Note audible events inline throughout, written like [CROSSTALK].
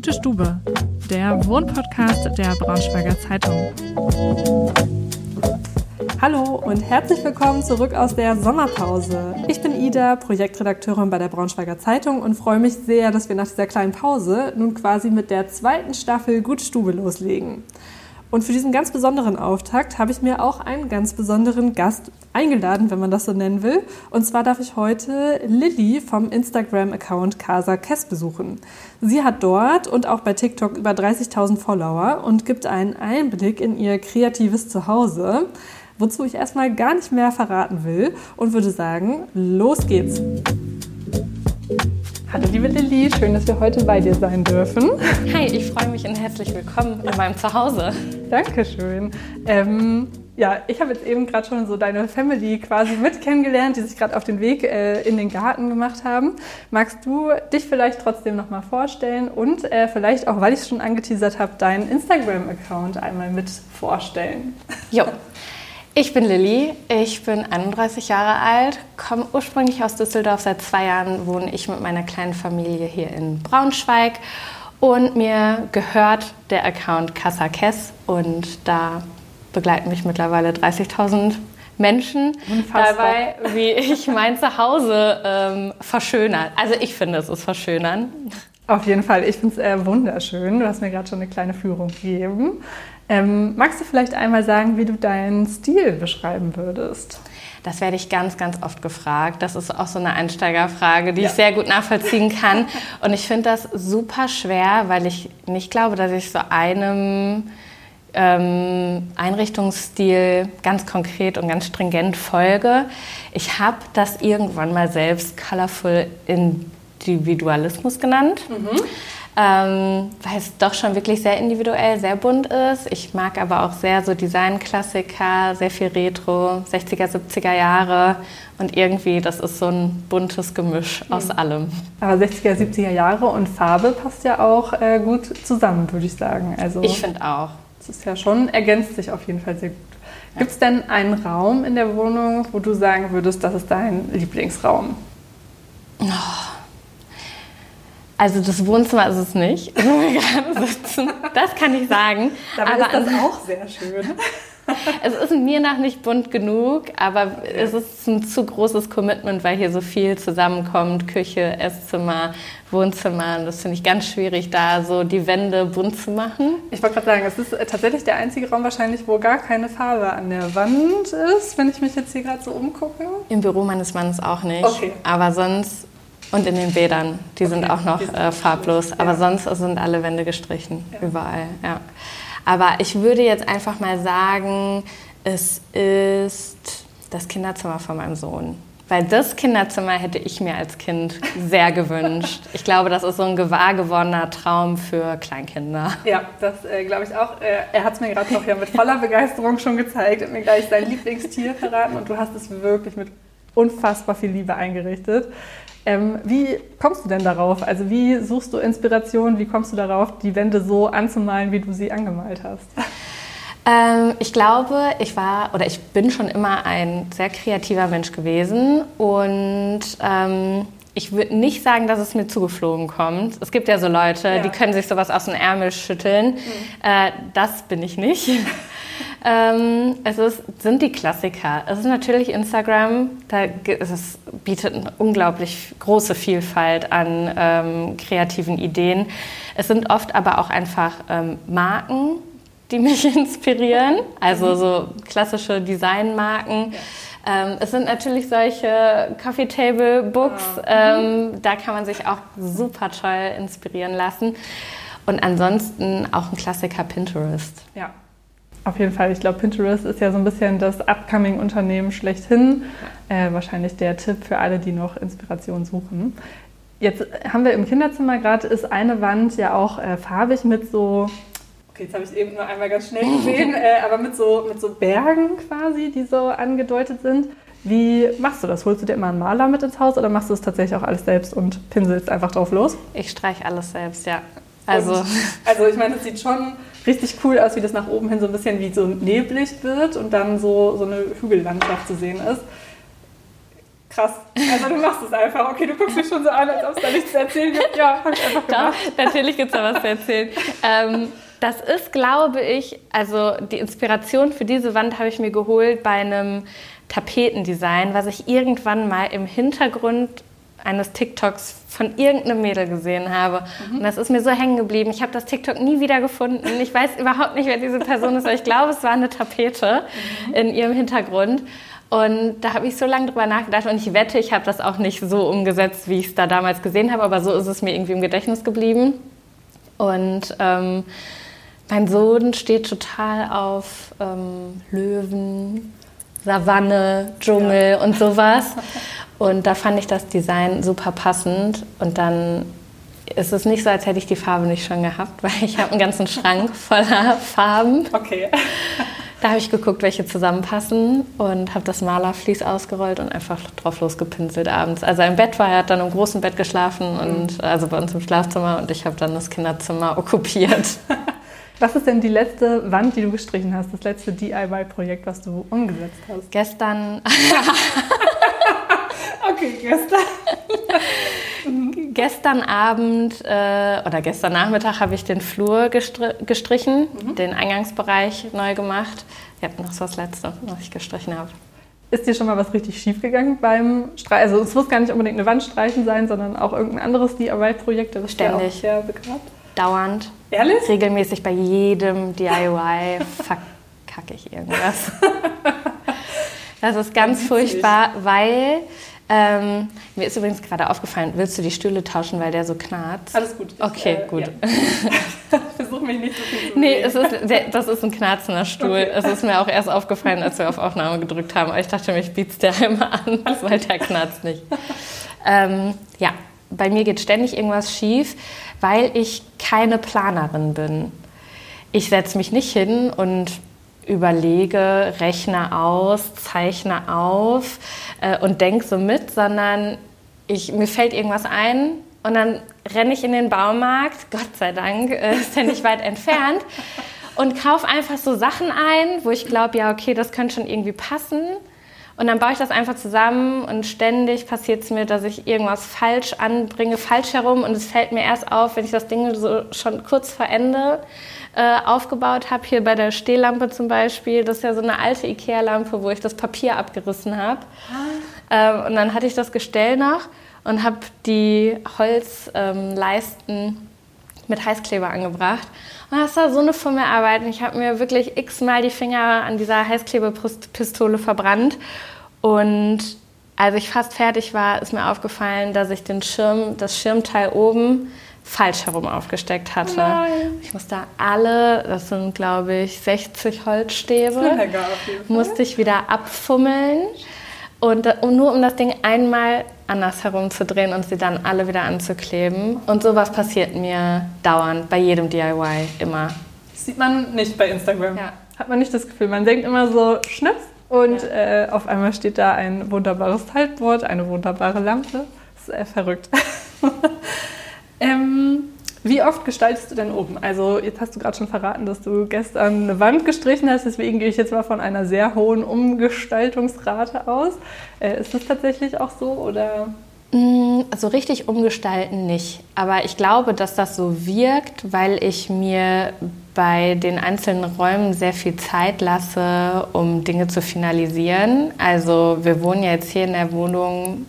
Gute Stube, der Wohnpodcast der Braunschweiger Zeitung. Hallo und herzlich willkommen zurück aus der Sommerpause. Ich bin Ida, Projektredakteurin bei der Braunschweiger Zeitung und freue mich sehr, dass wir nach dieser kleinen Pause nun quasi mit der zweiten Staffel Gute Stube loslegen. Und für diesen ganz besonderen Auftakt habe ich mir auch einen ganz besonderen Gast eingeladen, wenn man das so nennen will. Und zwar darf ich heute Lilly vom Instagram-Account Casa Kess besuchen. Sie hat dort und auch bei TikTok über 30.000 Follower und gibt einen Einblick in ihr kreatives Zuhause, wozu ich erstmal gar nicht mehr verraten will und würde sagen, los geht's. Hallo liebe Lilly, schön, dass wir heute bei dir sein dürfen. Hi, ich freue mich und herzlich willkommen in meinem Zuhause. Dankeschön. Ähm, ja, ich habe jetzt eben gerade schon so deine Family quasi mit kennengelernt, die sich gerade auf den Weg äh, in den Garten gemacht haben. Magst du dich vielleicht trotzdem nochmal vorstellen und äh, vielleicht auch, weil ich es schon angeteasert habe, deinen Instagram-Account einmal mit vorstellen? Jo. [LAUGHS] Ich bin Lilly, ich bin 31 Jahre alt, komme ursprünglich aus Düsseldorf. Seit zwei Jahren wohne ich mit meiner kleinen Familie hier in Braunschweig und mir gehört der Account Casa Kess und da begleiten mich mittlerweile 30.000 Menschen Unfassbar. dabei, wie ich mein Zuhause ähm, verschönern. Also ich finde, es ist verschönern. Auf jeden Fall, ich finde es äh, wunderschön. Du hast mir gerade schon eine kleine Führung gegeben. Ähm, magst du vielleicht einmal sagen, wie du deinen Stil beschreiben würdest? Das werde ich ganz, ganz oft gefragt. Das ist auch so eine Einsteigerfrage, die ja. ich sehr gut nachvollziehen kann. [LAUGHS] Und ich finde das super schwer, weil ich nicht glaube, dass ich so einem ähm, Einrichtungsstil ganz konkret und ganz stringent folge. Ich habe das irgendwann mal selbst Colorful Individualismus genannt. Mhm ähm, weil es doch schon wirklich sehr individuell, sehr bunt ist. Ich mag aber auch sehr so Designklassiker, sehr viel Retro, 60er, 70er Jahre und irgendwie, das ist so ein buntes Gemisch aus mhm. allem. Aber 60er, 70er Jahre und Farbe passt ja auch äh, gut zusammen, würde ich sagen. Also, ich finde auch. Es ist ja schon, ergänzt sich auf jeden Fall sehr gut. Ja. Gibt es denn einen Raum in der Wohnung, wo du sagen würdest, das ist dein Lieblingsraum? Oh. Also das Wohnzimmer ist es nicht, [LAUGHS] wo wir gerade sitzen. Das kann ich sagen. Dabei aber ist das auch sehr schön. [LAUGHS] es ist mir nach nicht bunt genug, aber es ist ein zu großes Commitment, weil hier so viel zusammenkommt. Küche, Esszimmer, Wohnzimmer. Und das finde ich ganz schwierig, da so die Wände bunt zu machen. Ich wollte gerade sagen, es ist tatsächlich der einzige Raum wahrscheinlich, wo gar keine Farbe an der Wand ist, wenn ich mich jetzt hier gerade so umgucke. Im Büro meines Mannes auch nicht. Okay. Aber sonst und in den Bädern, die okay, sind auch noch äh, farblos. Aber ja. sonst sind alle Wände gestrichen, ja. überall. Ja. Aber ich würde jetzt einfach mal sagen, es ist das Kinderzimmer von meinem Sohn. Weil das Kinderzimmer hätte ich mir als Kind sehr [LAUGHS] gewünscht. Ich glaube, das ist so ein gewahr gewordener Traum für Kleinkinder. Ja, das äh, glaube ich auch. Äh, er hat es mir gerade noch ja mit voller Begeisterung schon gezeigt, hat mir gleich sein Lieblingstier verraten und du hast es wirklich mit unfassbar viel Liebe eingerichtet. Ähm, wie kommst du denn darauf? Also wie suchst du Inspiration? Wie kommst du darauf, die Wände so anzumalen, wie du sie angemalt hast? Ähm, ich glaube, ich war oder ich bin schon immer ein sehr kreativer Mensch gewesen und ähm, ich würde nicht sagen, dass es mir zugeflogen kommt. Es gibt ja so Leute, ja. die können sich sowas aus dem Ärmel schütteln. Mhm. Äh, das bin ich nicht. [LAUGHS] ähm, es ist, sind die Klassiker. Es ist natürlich Instagram. Da, es bietet eine unglaublich große Vielfalt an ähm, kreativen Ideen. Es sind oft aber auch einfach ähm, Marken, die [LAUGHS] mich inspirieren. Also so klassische Designmarken. Ja ähm, es sind natürlich solche Coffee Table Books, ja. ähm, da kann man sich auch super toll inspirieren lassen. Und ansonsten auch ein Klassiker Pinterest. Ja. Auf jeden Fall. Ich glaube, Pinterest ist ja so ein bisschen das Upcoming-Unternehmen schlechthin. Äh, wahrscheinlich der Tipp für alle, die noch Inspiration suchen. Jetzt haben wir im Kinderzimmer gerade ist eine Wand ja auch äh, farbig mit so Okay, jetzt habe ich es eben nur einmal ganz schnell [LAUGHS] gesehen, äh, aber mit so, mit so Bergen quasi, die so angedeutet sind. Wie machst du das? Holst du dir immer einen Maler mit ins Haus oder machst du es tatsächlich auch alles selbst und pinselst einfach drauf los? Ich streiche alles selbst, ja. Also, und, also ich meine, es sieht schon richtig cool aus, wie das nach oben hin so ein bisschen wie so neblig wird und dann so, so eine Hügellandschaft zu sehen ist krass. Also du machst es einfach. Okay, du guckst mich schon so an, als ob es da nichts zu erzählen gibt. Ja, hab ich einfach gemacht. Doch, natürlich gibt es da was zu erzählen. ähm, das ist, glaube ich, also die Inspiration für diese Wand habe ich mir geholt bei einem Tapetendesign, was ich irgendwann mal im Hintergrund eines TikToks von irgendeinem Mädel gesehen habe. Mhm. Und das ist mir so hängen geblieben. Ich habe das TikTok nie wieder gefunden. Ich weiß überhaupt nicht, wer diese Person ist, aber ich glaube, es war eine Tapete mhm. in ihrem Hintergrund. Und da habe ich so lange drüber nachgedacht und ich wette, ich habe das auch nicht so umgesetzt, wie ich es da damals gesehen habe, aber so ist es mir irgendwie im Gedächtnis geblieben. Und ähm, mein Sohn steht total auf ähm, Löwen, Savanne, Dschungel ja. und sowas. [LAUGHS] Und da fand ich das Design super passend. Und dann ist es nicht so, als hätte ich die Farbe nicht schon gehabt, [LAUGHS] weil ich habe einen ganzen Schrank voller [LAUGHS] Farben. Okay. [LAUGHS] Da habe ich geguckt, welche zusammenpassen und habe das Malerflies ausgerollt und einfach drauf losgepinselt abends. Also im Bett war er, hat dann im großen Bett geschlafen und mhm. also bei uns im Schlafzimmer und ich habe dann das Kinderzimmer okkupiert. Was ist denn die letzte Wand, die du gestrichen hast? Das letzte DIY-Projekt, was du umgesetzt hast? Gestern. Okay, gestern. [LAUGHS] gestern Abend äh, oder gestern Nachmittag habe ich den Flur gestri gestrichen, mhm. den Eingangsbereich neu gemacht. Ich habe noch so das letzte, was ich gestrichen habe. Ist dir schon mal was richtig schief gegangen beim Streichen? Also es muss gar nicht unbedingt eine Wand streichen sein, sondern auch irgendein anderes DIY-Projekt, Ständig. auch sehr begrabt? Dauernd. Ehrlich? Regelmäßig bei jedem DIY [LAUGHS] verkacke ich irgendwas. [LAUGHS] Das ist ganz furchtbar, weil ähm, mir ist übrigens gerade aufgefallen, willst du die Stühle tauschen, weil der so knarzt? Alles gut. Ich, okay, äh, gut. Ja. [LAUGHS] Versuch mich nicht so viel zu Nee, es ist, das ist ein knarzender Stuhl. Okay. Es ist mir auch erst aufgefallen, als wir auf Aufnahme gedrückt haben. Aber ich dachte, mich bietet der [LAUGHS] einmal an, weil der knarzt nicht. Ähm, ja, bei mir geht ständig irgendwas schief, weil ich keine Planerin bin. Ich setze mich nicht hin und überlege, rechne aus, zeichne auf äh, und denke so mit, sondern ich, mir fällt irgendwas ein und dann renne ich in den Baumarkt, [LAUGHS] Gott sei Dank äh, ist der nicht weit entfernt, und kaufe einfach so Sachen ein, wo ich glaube, ja, okay, das könnte schon irgendwie passen. Und dann baue ich das einfach zusammen und ständig passiert es mir, dass ich irgendwas falsch anbringe, falsch herum und es fällt mir erst auf, wenn ich das Ding so schon kurz vor Ende äh, aufgebaut habe. Hier bei der Stehlampe zum Beispiel, das ist ja so eine alte Ikea-Lampe, wo ich das Papier abgerissen habe. Ah. Ähm, und dann hatte ich das Gestell noch und habe die Holzleisten ähm, mit Heißkleber angebracht. Und das war so eine Fummelarbeit. Und ich habe mir wirklich x-mal die Finger an dieser Heißklebepistole verbrannt. Und als ich fast fertig war, ist mir aufgefallen, dass ich den Schirm, das Schirmteil oben falsch herum aufgesteckt hatte. Nein. Ich musste alle, das sind glaube ich 60 Holzstäbe, musste ich wieder abfummeln. Und, und, nur um das Ding einmal anders herumzudrehen und sie dann alle wieder anzukleben. Und sowas passiert mir dauernd, bei jedem DIY, immer. Das sieht man nicht bei Instagram. Ja. Hat man nicht das Gefühl. Man denkt immer so, schnips und ja. äh, auf einmal steht da ein wunderbares Haltboard, eine wunderbare Lampe. Das ist äh, verrückt. [LAUGHS] ähm, wie oft gestaltest du denn oben? Also jetzt hast du gerade schon verraten, dass du gestern eine Wand gestrichen hast, deswegen gehe ich jetzt mal von einer sehr hohen Umgestaltungsrate aus. Äh, ist das tatsächlich auch so oder? Mm, also richtig umgestalten nicht. Aber ich glaube, dass das so wirkt, weil ich mir bei den einzelnen Räumen sehr viel Zeit lasse, um Dinge zu finalisieren. Also wir wohnen ja jetzt hier in der Wohnung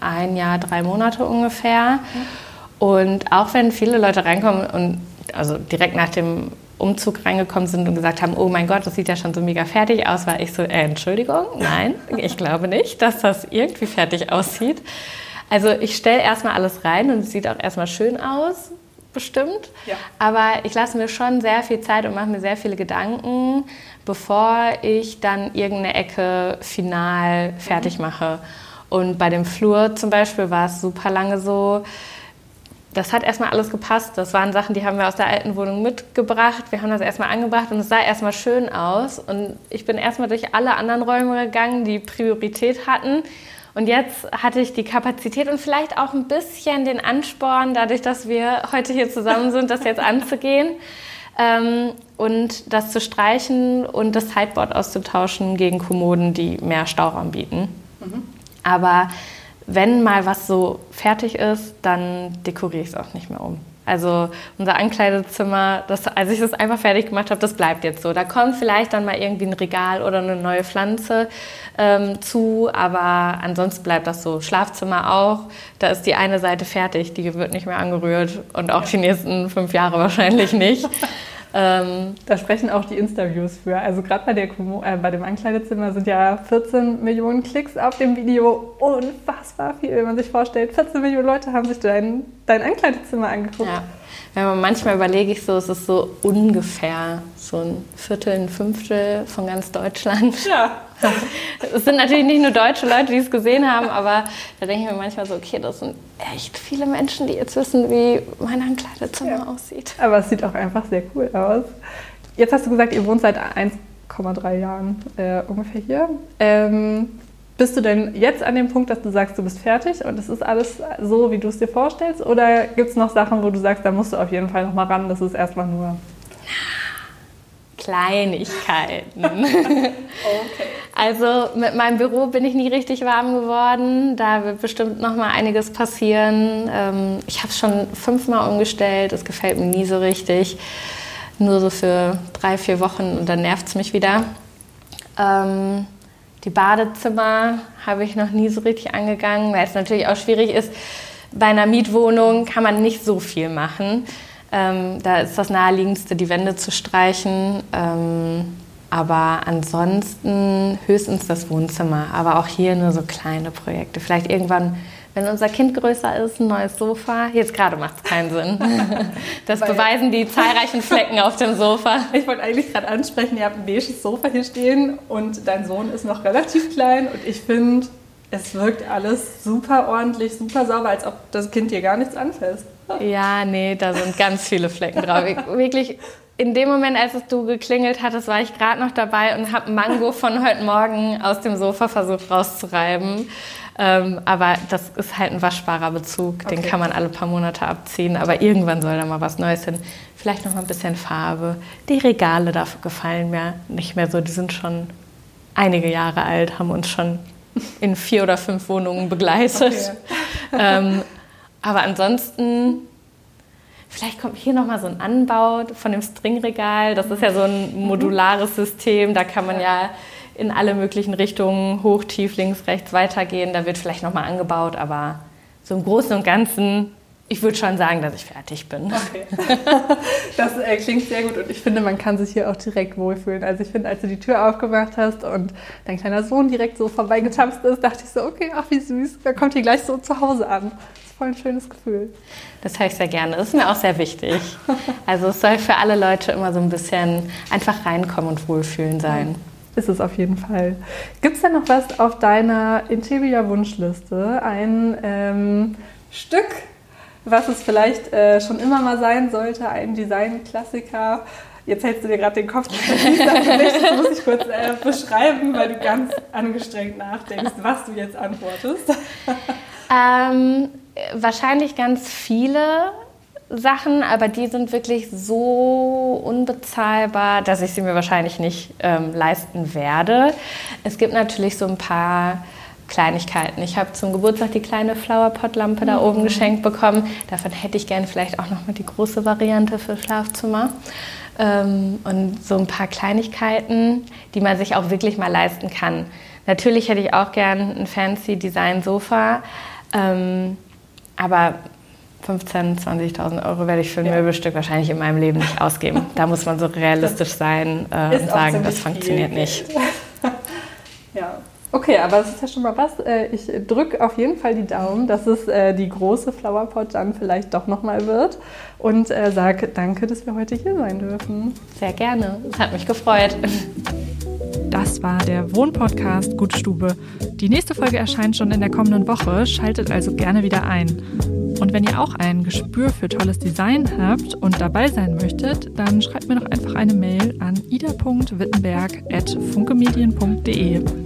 ein Jahr, drei Monate ungefähr. Mhm. Und auch wenn viele Leute reinkommen und also direkt nach dem Umzug reingekommen sind und gesagt haben, oh mein Gott, das sieht ja schon so mega fertig aus, war ich so, äh, Entschuldigung, nein, [LAUGHS] ich glaube nicht, dass das irgendwie fertig aussieht. Also ich stelle erstmal alles rein und es sieht auch erstmal schön aus, bestimmt. Ja. Aber ich lasse mir schon sehr viel Zeit und mache mir sehr viele Gedanken, bevor ich dann irgendeine Ecke final fertig mhm. mache. Und bei dem Flur zum Beispiel war es super lange so, das hat erstmal alles gepasst. Das waren Sachen, die haben wir aus der alten Wohnung mitgebracht. Wir haben das erstmal angebracht und es sah erstmal schön aus. Und ich bin erstmal durch alle anderen Räume gegangen, die Priorität hatten. Und jetzt hatte ich die Kapazität und vielleicht auch ein bisschen den Ansporn, dadurch, dass wir heute hier zusammen sind, das jetzt anzugehen ähm, und das zu streichen und das Sideboard auszutauschen gegen Kommoden, die mehr Stauraum bieten. Mhm. Aber wenn mal was so fertig ist, dann dekoriere ich es auch nicht mehr um. Also unser Ankleidezimmer, das, als ich das einfach fertig gemacht habe, das bleibt jetzt so. Da kommt vielleicht dann mal irgendwie ein Regal oder eine neue Pflanze ähm, zu, aber ansonsten bleibt das so. Schlafzimmer auch, da ist die eine Seite fertig, die wird nicht mehr angerührt und auch die nächsten fünf Jahre wahrscheinlich nicht. [LAUGHS] Ähm, da sprechen auch die Interviews für. Also gerade bei, äh, bei dem Ankleidezimmer sind ja 14 Millionen Klicks auf dem Video. Unfassbar viel, wenn man sich vorstellt. 14 Millionen Leute haben sich dein, dein Ankleidezimmer angeguckt. Ja. Wenn man manchmal überlege ich so, es ist so ungefähr so ein Viertel, ein Fünftel von ganz Deutschland. Ja. Es sind natürlich nicht nur deutsche Leute, die es gesehen haben, aber da denke ich mir manchmal so, okay, das sind echt viele Menschen, die jetzt wissen, wie mein Ankleidezimmer ja. aussieht. Aber es sieht auch einfach sehr cool aus. Jetzt hast du gesagt, ihr wohnt seit 1,3 Jahren äh, ungefähr hier. Ähm, bist du denn jetzt an dem Punkt, dass du sagst, du bist fertig und es ist alles so, wie du es dir vorstellst? Oder gibt es noch Sachen, wo du sagst, da musst du auf jeden Fall noch mal ran, das ist erstmal nur Kleinigkeiten. [LAUGHS] okay. Also mit meinem Büro bin ich nie richtig warm geworden. Da wird bestimmt noch mal einiges passieren. Ähm, ich habe es schon fünfmal umgestellt. Es gefällt mir nie so richtig. Nur so für drei, vier Wochen und dann nervt es mich wieder. Ähm, die Badezimmer habe ich noch nie so richtig angegangen, weil es natürlich auch schwierig ist. Bei einer Mietwohnung kann man nicht so viel machen. Ähm, da ist das Naheliegendste, die Wände zu streichen. Ähm, aber ansonsten höchstens das Wohnzimmer. Aber auch hier nur so kleine Projekte. Vielleicht irgendwann, wenn unser Kind größer ist, ein neues Sofa. Jetzt gerade macht es keinen Sinn. [LAUGHS] Das Weil beweisen die zahlreichen Flecken auf dem Sofa. Ich wollte eigentlich gerade ansprechen, ihr habt ein beiges Sofa hier stehen und dein Sohn ist noch relativ klein. Und ich finde, es wirkt alles super ordentlich, super sauber, als ob das Kind dir gar nichts anfasst. Ja, nee, da sind ganz viele Flecken drauf. Wirklich, in dem Moment, als du geklingelt hattest, war ich gerade noch dabei und habe Mango von heute Morgen aus dem Sofa versucht rauszureiben. Ähm, aber das ist halt ein waschbarer Bezug, okay. den kann man alle paar Monate abziehen. Aber irgendwann soll da mal was Neues hin. Vielleicht noch mal ein bisschen Farbe. Die Regale dafür gefallen mir nicht mehr so. Die sind schon einige Jahre alt, haben uns schon in vier oder fünf Wohnungen begleitet. Okay. Ähm, aber ansonsten, vielleicht kommt hier nochmal so ein Anbau von dem Stringregal. Das ist ja so ein modulares System. Da kann man ja in alle möglichen Richtungen, hoch, tief, links, rechts weitergehen. Da wird vielleicht nochmal angebaut, aber so im Großen und Ganzen ich würde schon sagen, dass ich fertig bin. Okay. [LAUGHS] Das äh, klingt sehr gut und ich finde, man kann sich hier auch direkt wohlfühlen. Also ich finde, als du die Tür aufgemacht hast und dein kleiner Sohn direkt so vorbeigetapst ist, dachte ich so, okay, ach wie süß, wer kommt hier gleich so zu Hause an. Voll ein schönes Gefühl. Das höre ich sehr gerne. Das ist mir auch sehr wichtig. [LAUGHS] Also es soll für alle Leute immer so ein bisschen einfach reinkommen und wohlfühlen sein. Ist es auf jeden Fall. Gibt es denn noch was auf deiner Interior-Wunschliste? Ein ähm, Stück, was es vielleicht äh, schon immer mal sein sollte, ein Design-Klassiker. Jetzt hältst du dir gerade den Kopf das muss ich kurz äh, beschreiben, weil du ganz angestrengt nachdenkst, was du jetzt antwortest. Ähm, wahrscheinlich ganz viele Sachen, aber die sind wirklich so unbezahlbar, dass ich sie mir wahrscheinlich nicht ähm, leisten werde. Es gibt natürlich so ein paar Kleinigkeiten. Ich habe zum Geburtstag die kleine Flowerpot-Lampe da oben mhm. geschenkt bekommen. Davon hätte ich gerne vielleicht auch noch mal die große Variante für Schlafzimmer. Ähm, und so ein paar Kleinigkeiten, die man sich auch wirklich mal leisten kann. Natürlich hätte ich auch gern ein fancy Design-Sofa, ähm, aber 15.000, 20.000 Euro werde ich für ein ja. Möbelstück wahrscheinlich in meinem Leben nicht ausgeben. [LAUGHS] Da muss man so realistisch sein äh, und sagen, das funktioniert nicht. [LAUGHS] ja. Okay, aber das ist ja schon mal was. Äh, ich drücke auf jeden Fall die Daumen, dass es äh, die große Flowerpot dann vielleicht doch nochmal wird. Und äh, sage danke, dass wir heute hier sein dürfen. Sehr gerne. Es hat mich gefreut. Das war der Wohnpodcast Gute Stube. Die nächste Folge erscheint schon in der kommenden Woche. Schaltet also gerne wieder ein. Und wenn ihr auch ein Gespür für tolles Design habt und dabei sein möchtet, dann schreibt mir doch einfach eine Mail an ida.wittenberg.funkemedien.de.